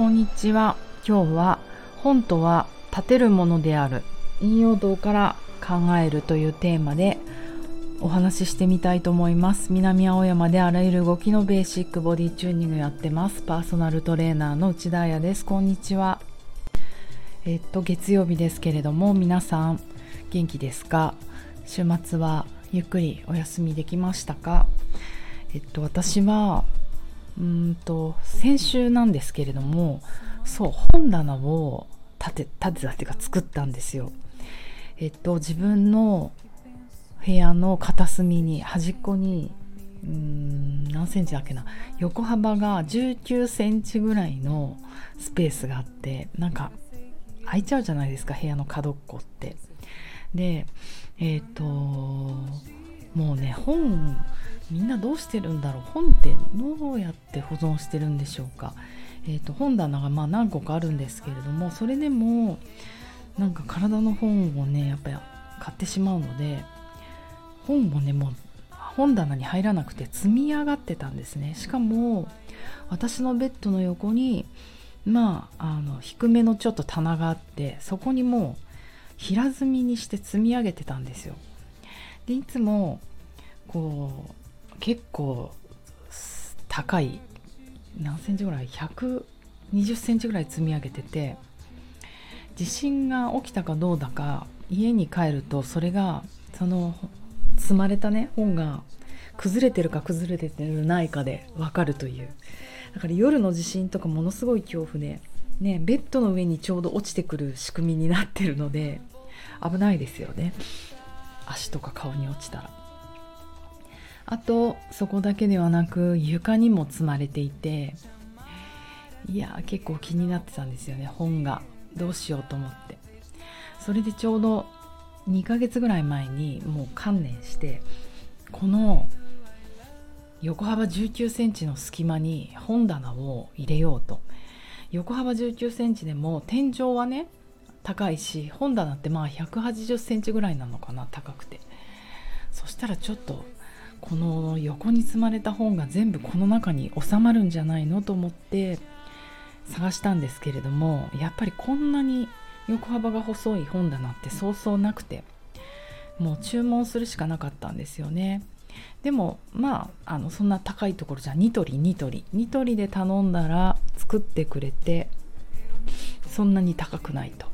こんにちは。今日は本とは立てるものである。引用道から考えるというテーマでお話ししてみたいと思います。南青山であらゆる動きのベーシックボディチューニングやってます。パーソナルトレーナーの内田彩です。こんにちは。えっと月曜日ですけれども皆さん元気ですか？週末はゆっくりお休みできましたか？えっと私はうんと先週なんですけれどもそう本棚を立て立てたっていうか作ったんですよ。えっと自分の部屋の片隅に端っこにうん何センチだっけな横幅が19センチぐらいのスペースがあってなんか開いちゃうじゃないですか部屋の角っこって。でえっ、ともうね本みんなどうしてるんだろう？本ってどうやって保存してるんでしょうか、えーと、本棚がまあ何個かあるんですけれどもそれでもなんか体の本をねやっぱり買ってしまうので本もねもう本棚に入らなくて積み上がってたんですね。しかも私のベッドの横にまああの低めのちょっと棚があってそこにもう平積みにして積み上げてたんですよ。でいつもこう結構高い何センチぐらい120センチぐらい積み上げてて地震が起きたかどうだか家に帰るとそれがその積まれたね本が崩れてるか崩れてるないかで分かるというだから夜の地震とかものすごい恐怖で、ね、ベッドの上にちょうど落ちてくる仕組みになってるので危ないですよね足とか顔に落ちたら。あとそこだけではなく床にも積まれていていや結構気になってたんですよね本が。どうしようと思って。それでちょうど2ヶ月ぐらい前にもう観念してこの横幅19センチの隙間に本棚を入れようと。横幅19センチでも天井はね高いし本棚ってまあ180センチぐらいなのかな高くて。そしたらちょっとこの横に積まれた本が全部この中に収まるんじゃないのと思って探したんですけれどもやっぱりこんなに横幅が細い本棚ってそうそうなくてもう注文するしかなかったんですよね。でもまああのそんな高いところじゃニトリニトリニトリで頼んだら作ってくれてそんなに高くないと。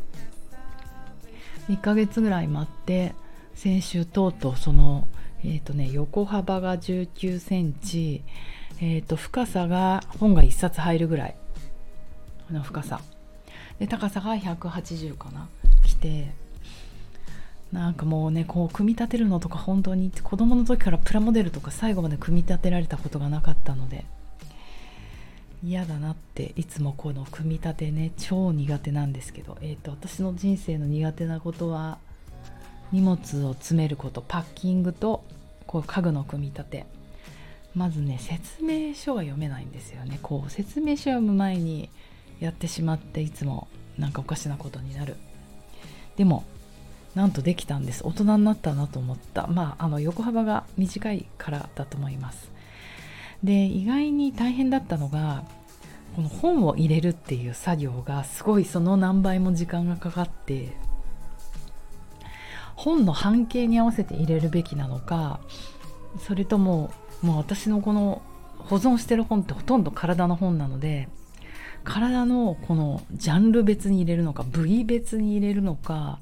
1ヶ月ぐらい待って先週とうとうそのえーとね、横幅が19センチ、えーと、深さが本が1冊入るぐらい。の深さ。で高さが180かな。来てなんかもうねこう組み立てるのとか本当に子供の時からプラモデルとか最後まで組み立てられたことがなかったので嫌だなっていつもこの組み立てね超苦手なんですけど、えーと私の人生の苦手なことは荷物を詰めることパッキングとこう家具の組み立て。まずね説明書が読めないんですよね。こう説明書読む前にやってしまっていつもなんかおかしなことになる。でもなんとできたんです。大人になったなと思った。まああの横幅が短いからだと思います。で意外に大変だったのがこの本を入れるっていう作業がすごいその何倍も時間がかかって本の半径に合わせて入れるべきなのかそれとももう私のこの保存してる本ってほとんど体の本なので体のこのジャンル別に入れるのか部位別に入れるのか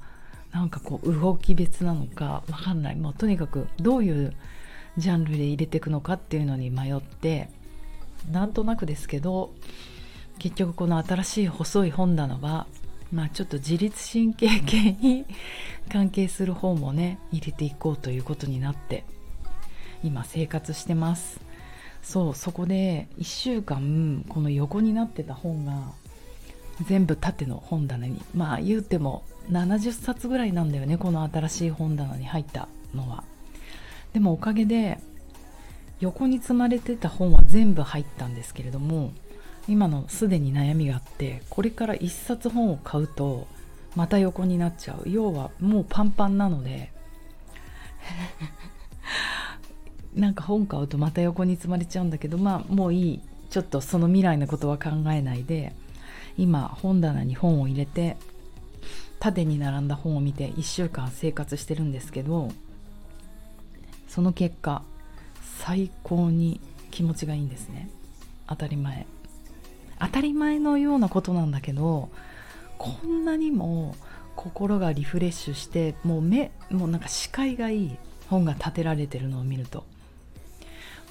なんかこう動き別なのか分かんない。もうとにかくどういうジャンルで入れていくのかっていうのに迷ってなんとなくですけど結局この新しい細い本棚はまあ、ちょっと自律神経系に関係する方もね入れていこうということになって今生活してます。そうそこで1週間この横になってた本が全部縦の本棚にまあ言うても70冊ぐらいなんだよねこの新しい本棚に入ったのは。でもおかげで横に積まれてた本は全部入ったんですけれども今のすでに悩みがあってこれから1冊本を買うとまた横になっちゃう。要はもうパンパンなので なんか本買うとまた横に積まれちゃうんだけどまあもういい。ちょっとその未来のことは考えないで今本棚に本を入れて縦に並んだ本を見て1週間生活してるんですけどその結果最高に気持ちがいいんですね。当たり前。当たり前のようなことなんだけどこんなにも心がリフレッシュしてもう目もうなんか視界がいい本が立てられてるのを見ると。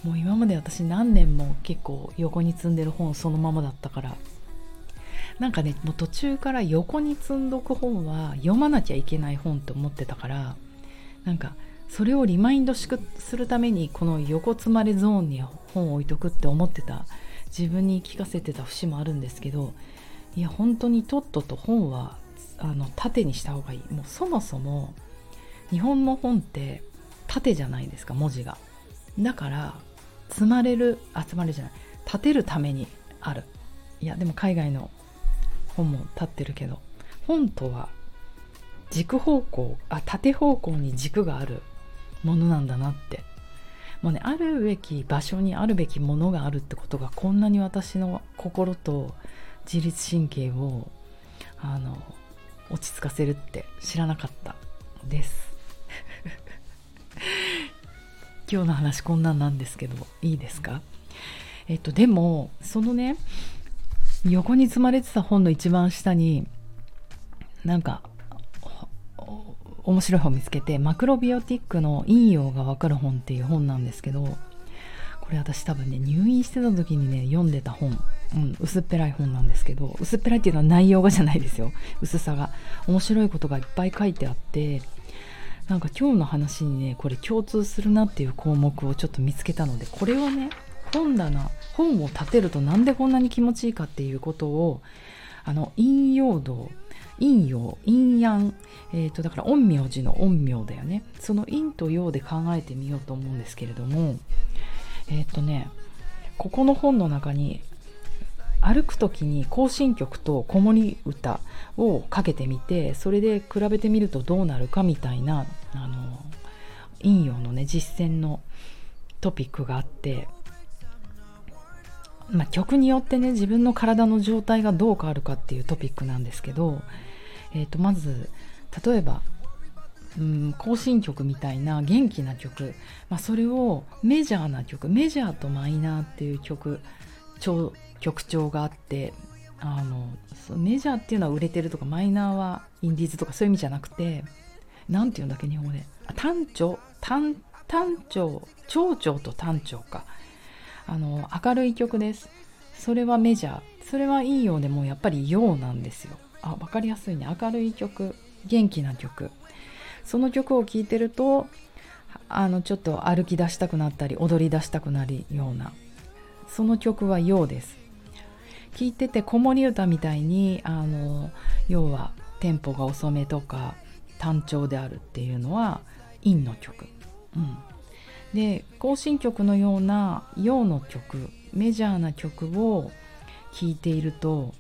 もう今まで私何年も結構横に積んでる本そのままだったから。なんかねもう途中から横に積んどく本は読まなきゃいけない本って思ってたからなんかそれをリマインドするためにこの横積まれゾーンに本を置いとくって思ってた。自分に聞かせてた節もあるんですけどいや本当にとっとと本はあの縦にした方がいい。もうそもそも日本の本って縦じゃないですか文字が。だから積まれる集まるじゃない。立てるためにある。いやでも海外の本も立ってるけど本とは軸方向あ縦方向に軸があるものなんだなってもうねあるべき場所にあるべきものがあるってことがこんなに私の心と自律神経をあの落ち着かせるって知らなかったです。今日の話こんなんなんですけどいいですか？えっとでもそのね横に積まれてた本の一番下になんか面白い本見つけてマクロビオティックの陰陽がわかる本っていう本なんですけどこれ私多分ね入院してた時にね読んでた本、うん、薄っぺらい本なんですけど薄っぺらいっていうのは内容がじゃないですよ。薄さが。面白いことがいっぱい書いてあってなんか今日の話にねこれ共通するなっていう項目をちょっと見つけたのでこれをね本棚本を立てるとなんでこんなに気持ちいいかっていうことをあの陰陽道陰陽陰陽。えーと、だから陰陽師の陰陽だよね。その陰と陽で考えてみようと思うんですけれどもえっ、ー、とねここの本の中に歩く時に行進曲と子守歌をかけてみてそれで比べてみるとどうなるかみたいなあの陰陽のね実践のトピックがあって、まあ、曲によってね自分の体の状態がどう変わるかっていうトピックなんですけど、えー、とまず例えばうん行進曲みたいな元気な曲、まあ、それをメジャーな曲。メジャーとマイナーっていう曲曲調があってあのメジャーっていうのは売れてるとかマイナーはインディーズとかそういう意味じゃなくて何て言うんだっけ日本語で。単調。単調。長調と単調か。あの明るい曲です。それはメジャー。それはいいようでもやっぱり陽なんですよ。あ分かりやすいね。明るい曲。元気な曲。その曲を聴いてるとあのちょっと歩き出したくなったり踊り出したくなるような。その曲は陽です。聴いてて子守歌みたいにあの要はテンポが遅めとか単調であるっていうのは陰の曲、うん、で行進曲のような陽の曲メジャーな曲を聴いていると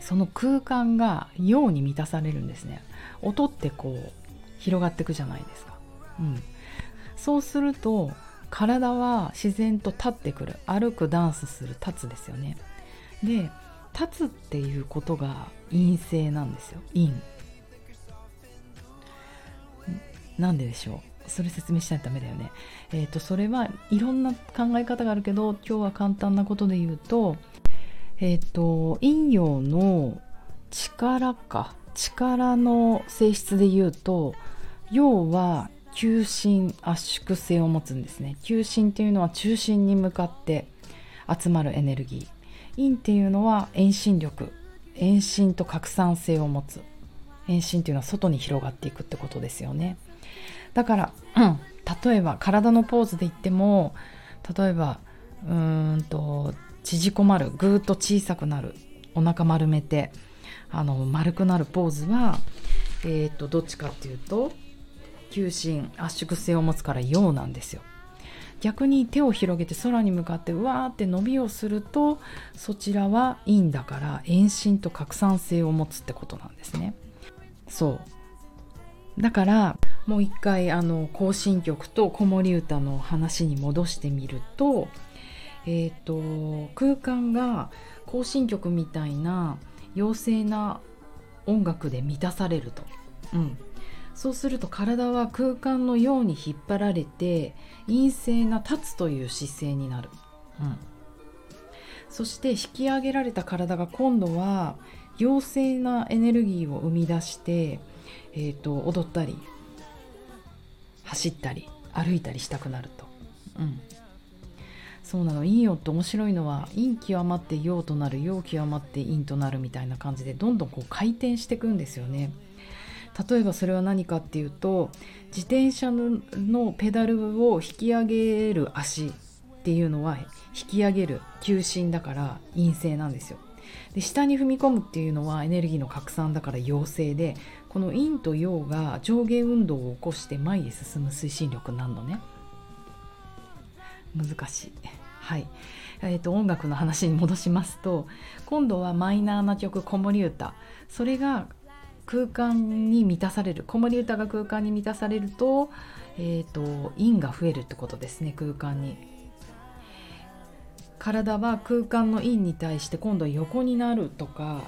その空間が陽に満たされるんですね。音ってこう広がってくじゃないですか、うん、そうすると体は自然と立ってくる。歩くダンスする立つですよね。で立つっていうことが陰性なんですよ。陰。なんででしょう。それ説明しないとダメだよね。えっ、ー、とそれはいろんな考え方があるけど今日は簡単なことで言うとえっ、ー、と陰陽の力か。力の性質で言うと陽は求心圧縮性を持つんですね。求心っていうのは中心に向かって集まるエネルギー。陰っていうのは遠心力。遠心と拡散性を持つ。遠心っていうのは外に広がっていくってことですよね。だから、うん、例えば体のポーズで言っても例えばうーんと縮こまるぐーっと小さくなるお腹丸めてあの丸くなるポーズはえっ、ー、とどっちかっていうと求心圧縮性を持つから陽なんですよ。逆に手を広げて空に向かってうわーって伸びをするとそちらは陰だから遠心と拡散性を持つってことなんですね。そう。だからもう一回あの行進曲と子守歌の話に戻してみるとえーと、空間が行進曲みたいな妖精な音楽で満たされると、うん、そうすると体は空間のように引っ張られて陰性な立つという姿勢になる、うん、そして引き上げられた体が今度は陽性なエネルギーを生み出して、えーと、踊ったり走ったり歩いたりしたくなると。うんそうなの陰陽って面白いのは陰極まって陽となる陽極まって陰となるみたいな感じでどんどんこう回転していくんですよね。例えばそれは何かっていうと自転車のペダルを引き上げる足っていうのは引き上げる急進だから陰性なんですよ。で下に踏み込むっていうのはエネルギーの拡散だから陽性でこの陰と陽が上下運動を起こして前へ進む推進力になるのね難しいはい、えーと、音楽の話に戻しますと今度はマイナーな曲子守歌。それが空間に満たされる。子守歌が空間に満たされると,、えーと、陰が増えるってことですね空間に。体は空間の陰に対して今度横になるとか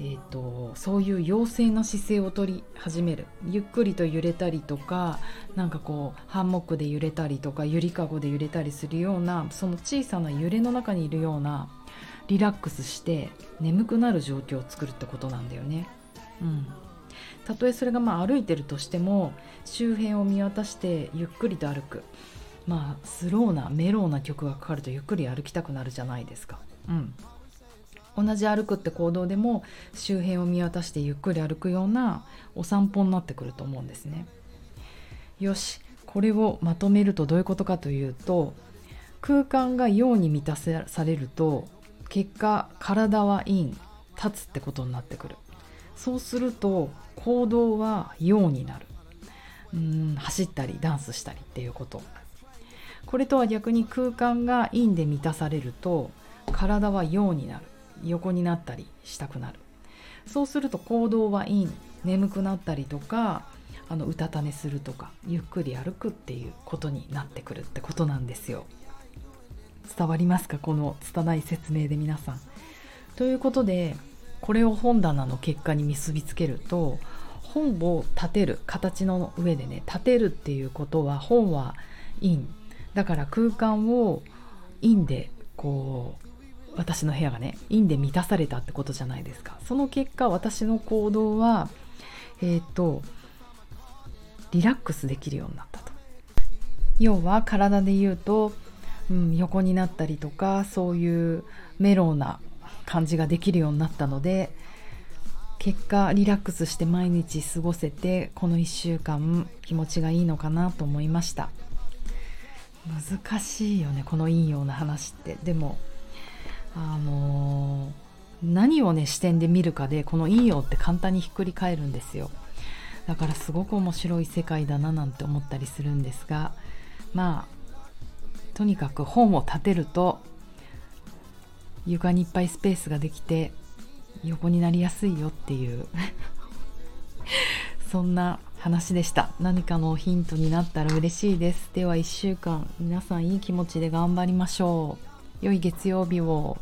えーと、そういう陽性な姿勢を取り始めるゆっくりと揺れたりとかなんかこうハンモックで揺れたりとかゆりかごで揺れたりするようなその小さな揺れの中にいるようなリラックスして眠くなる状況を作るってことなんだよね。うん、たとえそれがまあ歩いてるとしても周辺を見渡してゆっくりと歩くまあスローなメローな曲がかかるとゆっくり歩きたくなるじゃないですか。うん同じ歩くって行動でも周辺を見渡してゆっくり歩くようなお散歩になってくると思うんですね。よしこれをまとめるとどういうことかというと空間が陽に満たされると結果体は陰立つってことになってくる。そうすると行動は陽になる。うん走ったりダンスしたりっていうこと。これとは逆に空間が陰で満たされると体は陽になる。横になったりしたくなる。そうすると行動は陰眠くなったりとかあのうたた寝するとかゆっくり歩くっていうことになってくるってことなんですよ。伝わりますか？この拙い説明で皆さん。ということでこれを本棚の結果に結びつけると本を立てる形の上でね立てるっていうことは本は陰だから空間を陰でこう私の部屋がね陰で満たされたってことじゃないですか。その結果私の行動はえっ、ー、とリラックスできるようになったと。要は体で言うと、うん、横になったりとかそういうメローな感じができるようになったので結果リラックスして毎日過ごせてこの1週間気持ちがいいのかなと思いました。難しいよねこの陰陽な話って。でもあのー、何をね視点で見るかでこの陰陽って簡単にひっくり返るんですよ。だからすごく面白い世界だななんて思ったりするんですがまあとにかく本を立てると床にいっぱいスペースができて横になりやすいよっていう そんな話でした。何かのヒントになったら嬉しいです。では1週間皆さんいい気持ちで頑張りましょう。良い月曜日を。